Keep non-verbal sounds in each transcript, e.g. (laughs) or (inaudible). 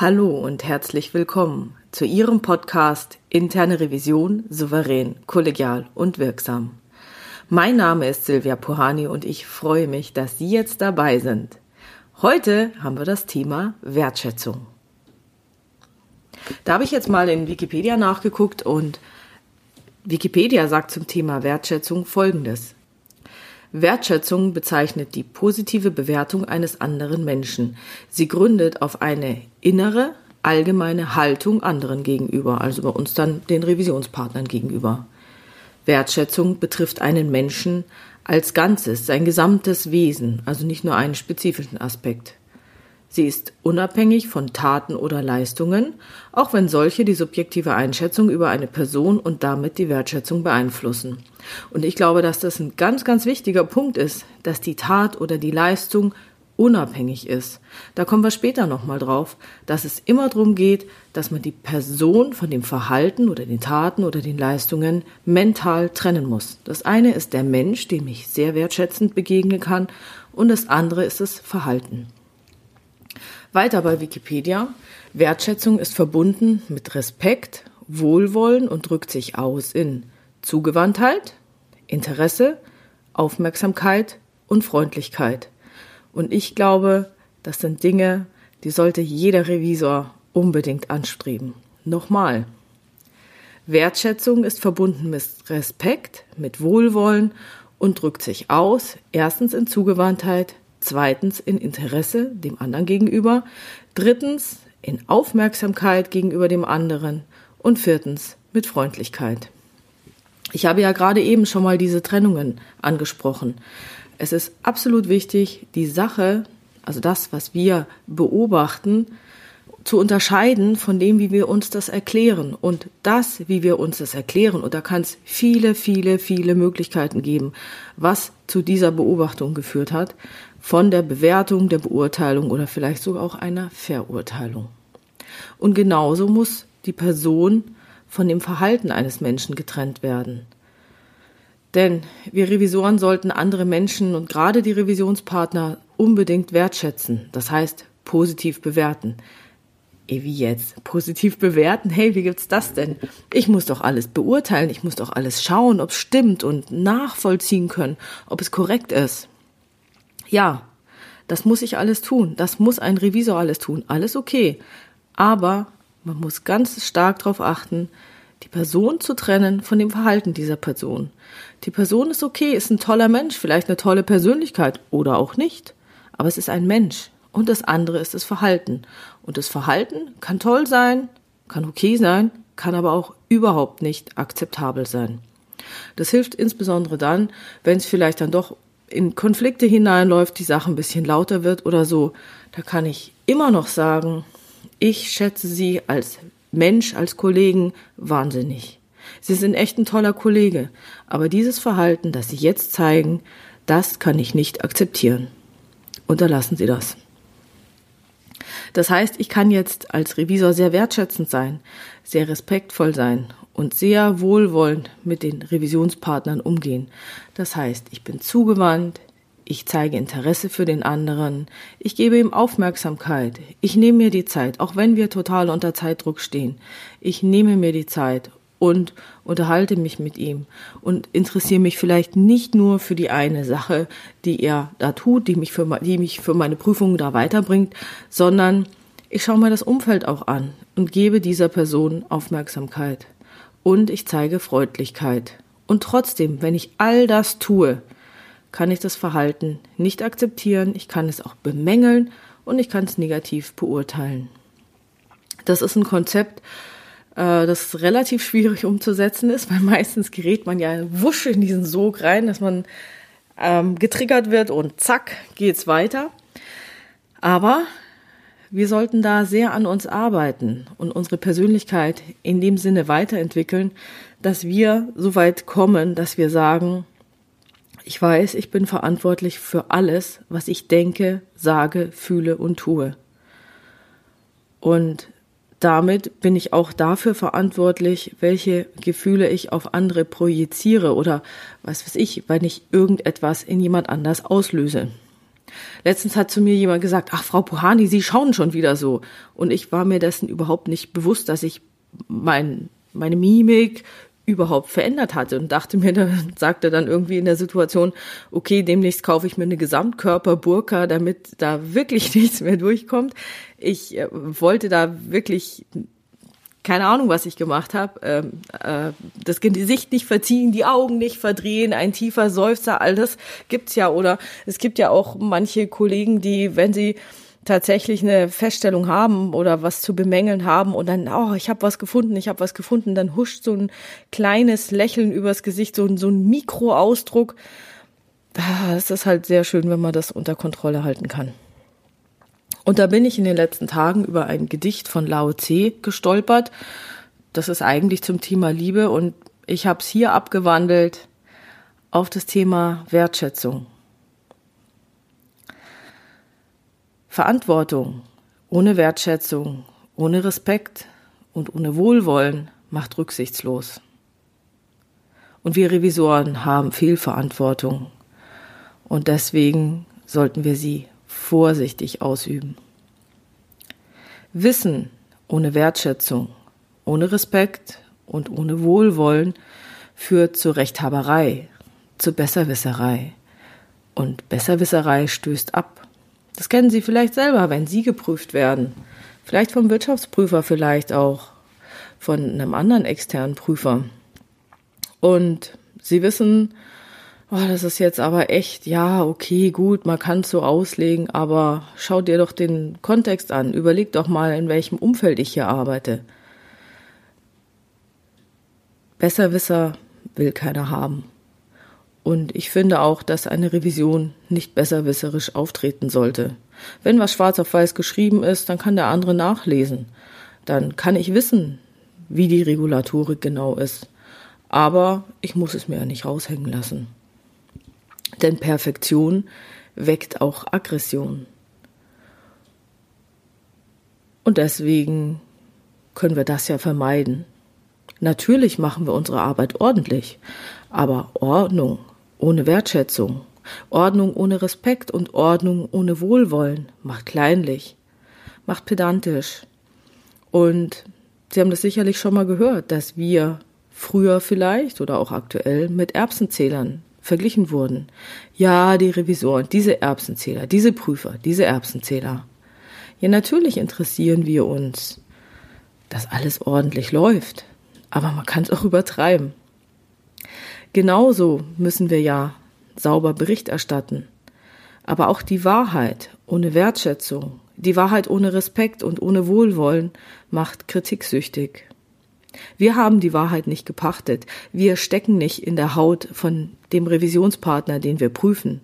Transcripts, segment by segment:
Hallo und herzlich willkommen zu Ihrem Podcast Interne Revision souverän, kollegial und wirksam. Mein Name ist Silvia Puhani und ich freue mich, dass Sie jetzt dabei sind. Heute haben wir das Thema Wertschätzung. Da habe ich jetzt mal in Wikipedia nachgeguckt und Wikipedia sagt zum Thema Wertschätzung Folgendes. Wertschätzung bezeichnet die positive Bewertung eines anderen Menschen. Sie gründet auf eine innere, allgemeine Haltung anderen gegenüber, also bei uns dann den Revisionspartnern gegenüber. Wertschätzung betrifft einen Menschen als Ganzes, sein gesamtes Wesen, also nicht nur einen spezifischen Aspekt. Sie ist unabhängig von Taten oder Leistungen, auch wenn solche die subjektive Einschätzung über eine Person und damit die Wertschätzung beeinflussen. Und ich glaube, dass das ein ganz, ganz wichtiger Punkt ist, dass die Tat oder die Leistung unabhängig ist. Da kommen wir später nochmal drauf, dass es immer darum geht, dass man die Person von dem Verhalten oder den Taten oder den Leistungen mental trennen muss. Das eine ist der Mensch, dem ich sehr wertschätzend begegnen kann, und das andere ist das Verhalten. Weiter bei Wikipedia. Wertschätzung ist verbunden mit Respekt, Wohlwollen und drückt sich aus in Zugewandtheit, Interesse, Aufmerksamkeit und Freundlichkeit. Und ich glaube, das sind Dinge, die sollte jeder Revisor unbedingt anstreben. Nochmal. Wertschätzung ist verbunden mit Respekt, mit Wohlwollen und drückt sich aus, erstens in Zugewandtheit, zweitens in Interesse dem anderen gegenüber, drittens in Aufmerksamkeit gegenüber dem anderen und viertens mit Freundlichkeit. Ich habe ja gerade eben schon mal diese Trennungen angesprochen. Es ist absolut wichtig, die Sache, also das, was wir beobachten, zu unterscheiden von dem, wie wir uns das erklären. Und das, wie wir uns das erklären, und da kann es viele, viele, viele Möglichkeiten geben, was zu dieser Beobachtung geführt hat, von der Bewertung, der Beurteilung oder vielleicht sogar auch einer Verurteilung. Und genauso muss die Person von dem Verhalten eines Menschen getrennt werden. Denn wir Revisoren sollten andere Menschen und gerade die Revisionspartner unbedingt wertschätzen, das heißt positiv bewerten. Ey, wie jetzt? Positiv bewerten? Hey, wie gibt's das denn? Ich muss doch alles beurteilen, ich muss doch alles schauen, ob es stimmt und nachvollziehen können, ob es korrekt ist. Ja, das muss ich alles tun. Das muss ein Revisor alles tun. Alles okay. Aber man muss ganz stark darauf achten, die Person zu trennen von dem Verhalten dieser Person. Die Person ist okay, ist ein toller Mensch, vielleicht eine tolle Persönlichkeit oder auch nicht. Aber es ist ein Mensch. Und das andere ist das Verhalten. Und das Verhalten kann toll sein, kann okay sein, kann aber auch überhaupt nicht akzeptabel sein. Das hilft insbesondere dann, wenn es vielleicht dann doch in Konflikte hineinläuft, die Sache ein bisschen lauter wird oder so, da kann ich immer noch sagen, ich schätze Sie als Mensch, als Kollegen wahnsinnig. Sie sind echt ein toller Kollege, aber dieses Verhalten, das Sie jetzt zeigen, das kann ich nicht akzeptieren. Unterlassen Sie das. Das heißt, ich kann jetzt als Revisor sehr wertschätzend sein, sehr respektvoll sein und sehr wohlwollend mit den Revisionspartnern umgehen. Das heißt, ich bin zugewandt, ich zeige Interesse für den anderen, ich gebe ihm Aufmerksamkeit, ich nehme mir die Zeit, auch wenn wir total unter Zeitdruck stehen. Ich nehme mir die Zeit und unterhalte mich mit ihm und interessiere mich vielleicht nicht nur für die eine Sache, die er da tut, die mich für, die mich für meine Prüfungen da weiterbringt, sondern ich schaue mir das Umfeld auch an und gebe dieser Person Aufmerksamkeit und ich zeige Freundlichkeit. Und trotzdem, wenn ich all das tue, kann ich das Verhalten nicht akzeptieren, ich kann es auch bemängeln und ich kann es negativ beurteilen. Das ist ein Konzept, äh, das relativ schwierig umzusetzen ist, weil meistens gerät man ja wusch in diesen Sog rein, dass man ähm, getriggert wird und zack geht's weiter. Aber wir sollten da sehr an uns arbeiten und unsere Persönlichkeit in dem Sinne weiterentwickeln, dass wir so weit kommen, dass wir sagen, ich weiß, ich bin verantwortlich für alles, was ich denke, sage, fühle und tue. Und damit bin ich auch dafür verantwortlich, welche Gefühle ich auf andere projiziere oder was weiß ich, wenn ich irgendetwas in jemand anders auslöse. Letztens hat zu mir jemand gesagt, ach Frau Puhani, Sie schauen schon wieder so. Und ich war mir dessen überhaupt nicht bewusst, dass ich mein, meine Mimik überhaupt verändert hatte und dachte mir, (laughs) da sagte dann irgendwie in der Situation, okay, demnächst kaufe ich mir eine Gesamtkörperburka, damit da wirklich (laughs) nichts mehr durchkommt. Ich äh, wollte da wirklich keine Ahnung, was ich gemacht habe, ähm, äh, das Gesicht nicht verziehen, die Augen nicht verdrehen, ein tiefer Seufzer, all das gibt's ja. Oder es gibt ja auch manche Kollegen, die, wenn sie tatsächlich eine Feststellung haben oder was zu bemängeln haben und dann, oh, ich habe was gefunden, ich habe was gefunden, dann huscht so ein kleines Lächeln übers Gesicht, so ein, so ein Mikroausdruck. Ah, es ist halt sehr schön, wenn man das unter Kontrolle halten kann. Und da bin ich in den letzten Tagen über ein Gedicht von Lao Tse gestolpert. Das ist eigentlich zum Thema Liebe und ich habe es hier abgewandelt auf das Thema Wertschätzung. Verantwortung ohne Wertschätzung, ohne Respekt und ohne Wohlwollen macht rücksichtslos. Und wir Revisoren haben viel Verantwortung und deswegen sollten wir sie vorsichtig ausüben. Wissen ohne Wertschätzung, ohne Respekt und ohne Wohlwollen führt zur Rechthaberei, zur Besserwisserei. Und Besserwisserei stößt ab. Das kennen Sie vielleicht selber, wenn Sie geprüft werden. Vielleicht vom Wirtschaftsprüfer, vielleicht auch von einem anderen externen Prüfer. Und Sie wissen, oh, das ist jetzt aber echt, ja, okay, gut, man kann es so auslegen, aber schau dir doch den Kontext an. Überleg doch mal, in welchem Umfeld ich hier arbeite. Besserwisser will keiner haben. Und ich finde auch, dass eine Revision nicht besserwisserisch auftreten sollte. Wenn was schwarz auf weiß geschrieben ist, dann kann der andere nachlesen. Dann kann ich wissen, wie die Regulatorik genau ist. Aber ich muss es mir ja nicht raushängen lassen. Denn Perfektion weckt auch Aggression. Und deswegen können wir das ja vermeiden. Natürlich machen wir unsere Arbeit ordentlich, aber Ordnung ohne Wertschätzung, Ordnung ohne Respekt und Ordnung ohne Wohlwollen macht kleinlich, macht pedantisch. Und Sie haben das sicherlich schon mal gehört, dass wir früher vielleicht oder auch aktuell mit Erbsenzählern verglichen wurden. Ja, die Revisoren, diese Erbsenzähler, diese Prüfer, diese Erbsenzähler. Ja, natürlich interessieren wir uns, dass alles ordentlich läuft, aber man kann es auch übertreiben. Genauso müssen wir ja sauber Bericht erstatten. Aber auch die Wahrheit ohne Wertschätzung, die Wahrheit ohne Respekt und ohne Wohlwollen macht kritiksüchtig. Wir haben die Wahrheit nicht gepachtet. Wir stecken nicht in der Haut von dem Revisionspartner, den wir prüfen.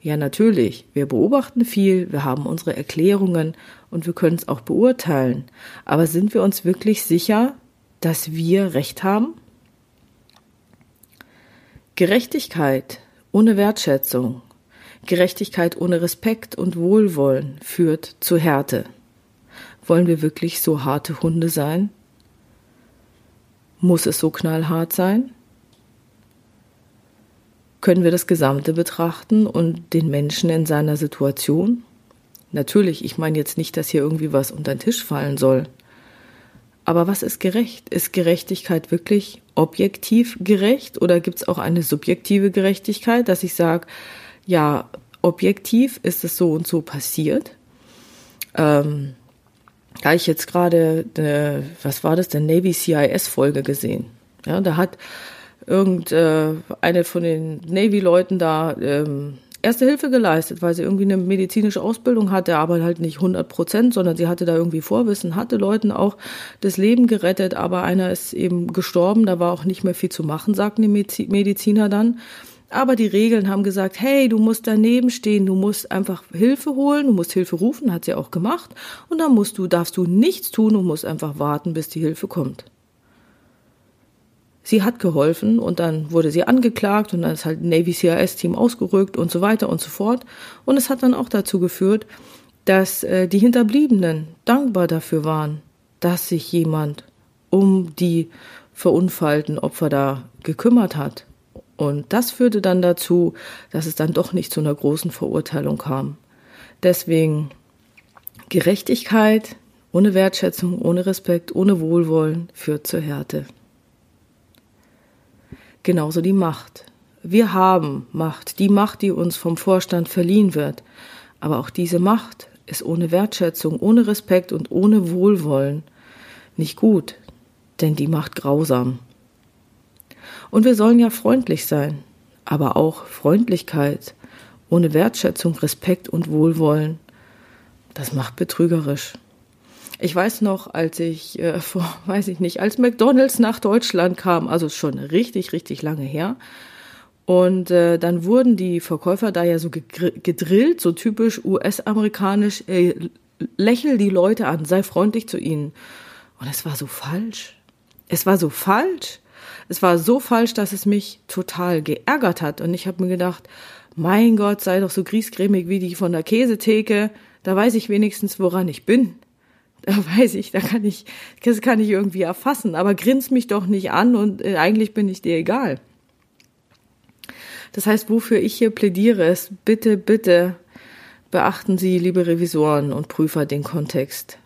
Ja, natürlich. Wir beobachten viel, wir haben unsere Erklärungen und wir können es auch beurteilen. Aber sind wir uns wirklich sicher, dass wir Recht haben? Gerechtigkeit ohne Wertschätzung, Gerechtigkeit ohne Respekt und Wohlwollen führt zu Härte. Wollen wir wirklich so harte Hunde sein? Muss es so knallhart sein? Können wir das Gesamte betrachten und den Menschen in seiner Situation? Natürlich, ich meine jetzt nicht, dass hier irgendwie was unter den Tisch fallen soll. Aber was ist gerecht? Ist Gerechtigkeit wirklich objektiv gerecht oder gibt es auch eine subjektive Gerechtigkeit, dass ich sage, ja, objektiv ist es so und so passiert? Ähm, da ich jetzt gerade, was war das, der Navy CIS-Folge gesehen. Ja, da hat irgendeine äh, von den Navy-Leuten da ähm, Erste Hilfe geleistet, weil sie irgendwie eine medizinische Ausbildung hatte, aber halt nicht 100 Prozent, sondern sie hatte da irgendwie Vorwissen, hatte Leuten auch das Leben gerettet, aber einer ist eben gestorben, da war auch nicht mehr viel zu machen, sagten die Mediziner dann. Aber die Regeln haben gesagt, hey, du musst daneben stehen, du musst einfach Hilfe holen, du musst Hilfe rufen, hat sie auch gemacht. Und dann musst du, darfst du nichts tun und musst einfach warten, bis die Hilfe kommt. Sie hat geholfen und dann wurde sie angeklagt und dann ist halt ein Navy CIS Team ausgerückt und so weiter und so fort. Und es hat dann auch dazu geführt, dass äh, die Hinterbliebenen dankbar dafür waren, dass sich jemand um die verunfallten Opfer da gekümmert hat Und das führte dann dazu, dass es dann doch nicht zu einer großen Verurteilung kam. Deswegen Gerechtigkeit ohne Wertschätzung, ohne Respekt, ohne Wohlwollen führt zur Härte. Genauso die Macht. Wir haben Macht, die Macht, die uns vom Vorstand verliehen wird. Aber auch diese Macht ist ohne Wertschätzung, ohne Respekt und ohne Wohlwollen nicht gut, denn die macht grausam. Und wir sollen ja freundlich sein, aber auch Freundlichkeit ohne Wertschätzung, Respekt und Wohlwollen, das macht betrügerisch. Ich weiß noch, als ich äh, (laughs) vor, weiß ich nicht, als McDonald's nach Deutschland kam, also schon richtig, richtig lange her, und äh, dann wurden die Verkäufer da ja so gedrillt, so typisch US-amerikanisch, äh, lächel die Leute an, sei freundlich zu ihnen. Und es war so falsch. Es war so falsch. Es war so falsch, dass es mich total geärgert hat. Und ich habe mir gedacht, mein Gott, sei doch so griesgrämig wie die von der Käsetheke. Da weiß ich wenigstens, woran ich bin. Da (laughs) weiß ich, da kann ich, das kann ich irgendwie erfassen. Aber grins mich doch nicht an und äh, eigentlich bin ich dir egal. Das heißt, wofür ich hier plädiere, ist bitte, bitte beachten Sie, liebe Revisoren und Prüfer, den Kontext.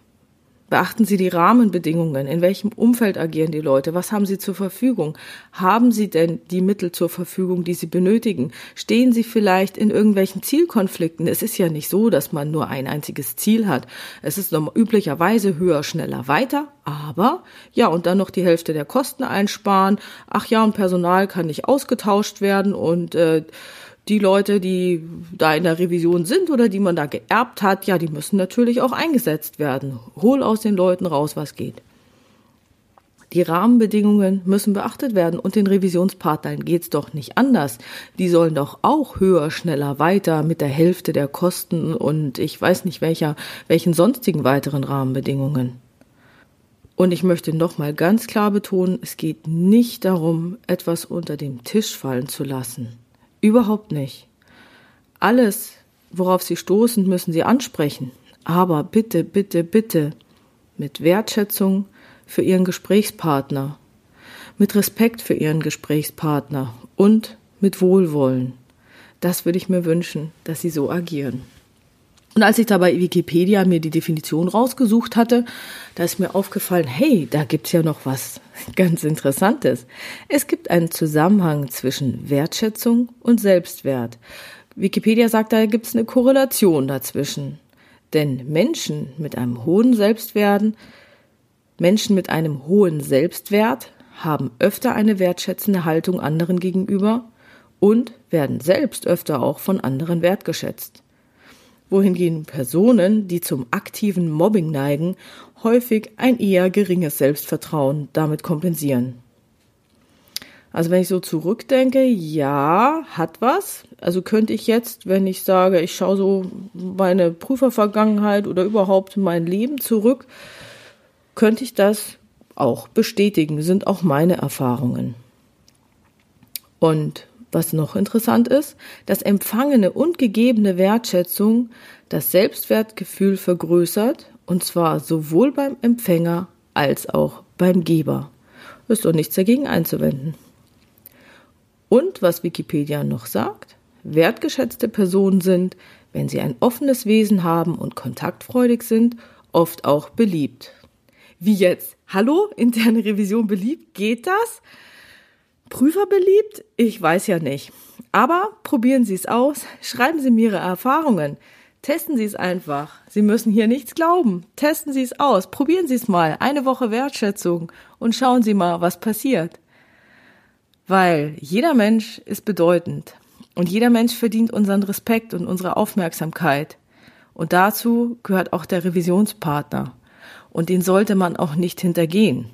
Beachten Sie die Rahmenbedingungen. In welchem Umfeld agieren die Leute? Was haben sie zur Verfügung? Haben sie denn die Mittel zur Verfügung, die sie benötigen? Stehen sie vielleicht in irgendwelchen Zielkonflikten? Es ist ja nicht so, dass man nur ein einziges Ziel hat. Es ist üblicherweise höher, schneller, weiter. Aber, ja, und dann noch die Hälfte der Kosten einsparen. Ach ja, und Personal kann nicht ausgetauscht werden und, äh, die Leute, die da in der Revision sind oder die man da geerbt hat, ja, die müssen natürlich auch eingesetzt werden. Hol aus den Leuten raus, was geht. Die Rahmenbedingungen müssen beachtet werden und den Revisionspartnern geht's doch nicht anders. Die sollen doch auch höher, schneller, weiter mit der Hälfte der Kosten und ich weiß nicht welcher, welchen sonstigen weiteren Rahmenbedingungen. Und ich möchte nochmal ganz klar betonen, es geht nicht darum, etwas unter den Tisch fallen zu lassen. Überhaupt nicht. Alles, worauf Sie stoßen, müssen Sie ansprechen. Aber bitte, bitte, bitte mit Wertschätzung für Ihren Gesprächspartner, mit Respekt für Ihren Gesprächspartner und mit Wohlwollen. Das würde ich mir wünschen, dass Sie so agieren. Und als ich da bei Wikipedia mir die Definition rausgesucht hatte, da ist mir aufgefallen, hey, da gibt's ja noch was (laughs) ganz Interessantes. Es gibt einen Zusammenhang zwischen Wertschätzung und Selbstwert. Wikipedia sagt, da gibt's eine Korrelation dazwischen. Denn Menschen mit einem hohen Selbstwert, Menschen mit einem hohen Selbstwert haben öfter eine wertschätzende Haltung anderen gegenüber und werden selbst öfter auch von anderen wertgeschätzt wohingegen Personen, die zum aktiven Mobbing neigen, häufig ein eher geringes Selbstvertrauen damit kompensieren. Also wenn ich so zurückdenke, ja, hat was. Also könnte ich jetzt, wenn ich sage, ich schaue so meine Prüfervergangenheit oder überhaupt mein Leben zurück, könnte ich das auch bestätigen, sind auch meine Erfahrungen. Und was noch interessant ist, dass empfangene und gegebene Wertschätzung das Selbstwertgefühl vergrößert, und zwar sowohl beim Empfänger als auch beim Geber. Ist doch nichts dagegen einzuwenden. Und was Wikipedia noch sagt, wertgeschätzte Personen sind, wenn sie ein offenes Wesen haben und kontaktfreudig sind, oft auch beliebt. Wie jetzt? Hallo? Interne Revision beliebt? Geht das? Prüfer beliebt? Ich weiß ja nicht. Aber probieren Sie es aus, schreiben Sie mir Ihre Erfahrungen. Testen Sie es einfach. Sie müssen hier nichts glauben. Testen Sie es aus. Probieren Sie es mal. Eine Woche Wertschätzung und schauen Sie mal, was passiert. Weil jeder Mensch ist bedeutend und jeder Mensch verdient unseren Respekt und unsere Aufmerksamkeit. Und dazu gehört auch der Revisionspartner. Und den sollte man auch nicht hintergehen.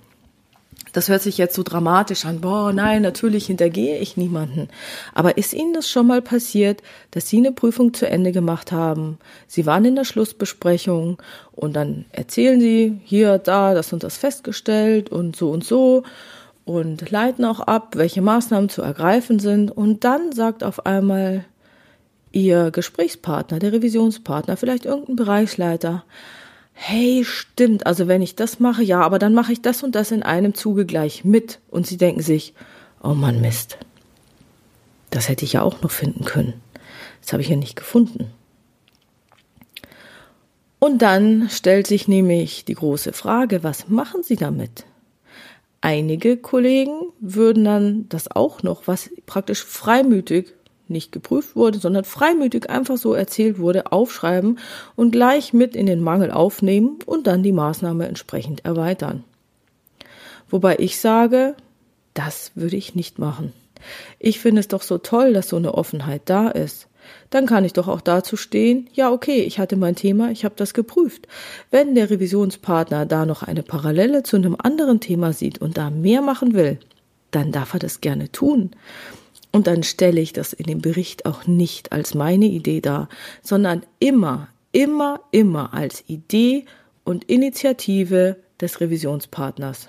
Das hört sich jetzt so dramatisch an. Boah, nein, natürlich hintergehe ich niemanden. Aber ist Ihnen das schon mal passiert, dass Sie eine Prüfung zu Ende gemacht haben? Sie waren in der Schlussbesprechung und dann erzählen Sie hier, da, das und das festgestellt und so und so und leiten auch ab, welche Maßnahmen zu ergreifen sind. Und dann sagt auf einmal Ihr Gesprächspartner, der Revisionspartner, vielleicht irgendein Bereichsleiter, hey, stimmt, also wenn ich das mache, ja, aber dann mache ich das und das in einem Zuge gleich mit. Und sie denken sich, oh Mann, Mist. Das hätte ich ja auch noch finden können. Das habe ich ja nicht gefunden. Und dann stellt sich nämlich die große Frage, was machen Sie damit? Einige Kollegen würden dann das auch noch, was praktisch freimütig nicht geprüft wurde, sondern freimütig einfach so erzählt wurde, aufschreiben und gleich mit in den Mangel aufnehmen und dann die Maßnahme entsprechend erweitern. Wobei ich sage, das würde ich nicht machen. Ich finde es doch so toll, dass so eine Offenheit da ist. Dann kann ich doch auch dazu stehen, ja okay, ich hatte mein Thema, ich habe das geprüft. Wenn der Revisionspartner da noch eine Parallele zu einem anderen Thema sieht und da mehr machen will, dann darf er das gerne tun. Und dann stelle ich das in dem Bericht auch nicht als meine Idee dar, sondern immer, immer, immer als Idee und Initiative des Revisionspartners.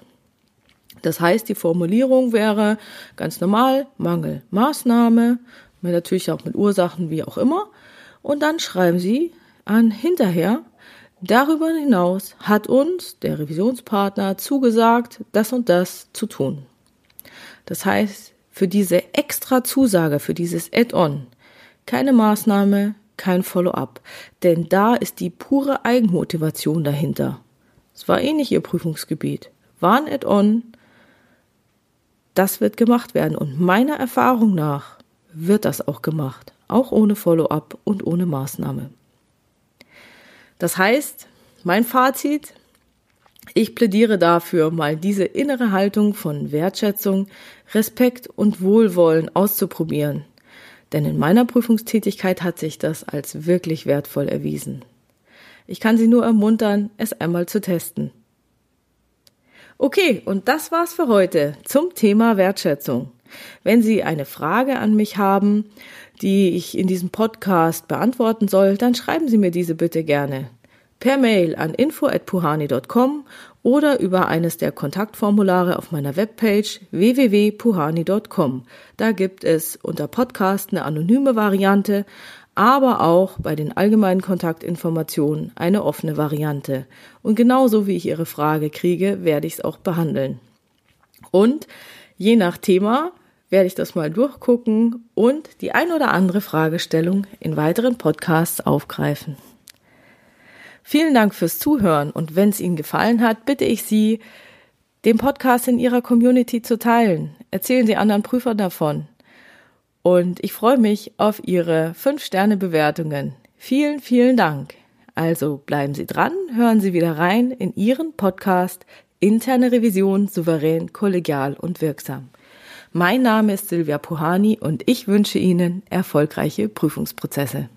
Das heißt, die Formulierung wäre ganz normal Mangel, Maßnahme, natürlich auch mit Ursachen, wie auch immer. Und dann schreiben Sie an hinterher, darüber hinaus hat uns der Revisionspartner zugesagt, das und das zu tun. Das heißt, für diese extra Zusage, für dieses Add-on, keine Maßnahme, kein Follow-up. Denn da ist die pure Eigenmotivation dahinter. Es war eh nicht Ihr Prüfungsgebiet. War ein Add-on, das wird gemacht werden. Und meiner Erfahrung nach wird das auch gemacht, auch ohne Follow-up und ohne Maßnahme. Das heißt, mein Fazit, ich plädiere dafür, mal diese innere Haltung von Wertschätzung, Respekt und Wohlwollen auszuprobieren. Denn in meiner Prüfungstätigkeit hat sich das als wirklich wertvoll erwiesen. Ich kann Sie nur ermuntern, es einmal zu testen. Okay, und das war's für heute zum Thema Wertschätzung. Wenn Sie eine Frage an mich haben, die ich in diesem Podcast beantworten soll, dann schreiben Sie mir diese bitte gerne per Mail an info@puhani.com oder über eines der Kontaktformulare auf meiner Webpage www.puhani.com. Da gibt es unter Podcast eine anonyme Variante, aber auch bei den allgemeinen Kontaktinformationen eine offene Variante. Und genauso wie ich Ihre Frage kriege, werde ich es auch behandeln. Und je nach Thema werde ich das mal durchgucken und die ein oder andere Fragestellung in weiteren Podcasts aufgreifen. Vielen Dank fürs Zuhören und wenn es Ihnen gefallen hat, bitte ich Sie, den Podcast in Ihrer Community zu teilen. Erzählen Sie anderen Prüfern davon. Und ich freue mich auf Ihre 5-Sterne-Bewertungen. Vielen, vielen Dank. Also bleiben Sie dran, hören Sie wieder rein in Ihren Podcast Interne Revision souverän, kollegial und wirksam. Mein Name ist Silvia Puhani und ich wünsche Ihnen erfolgreiche Prüfungsprozesse.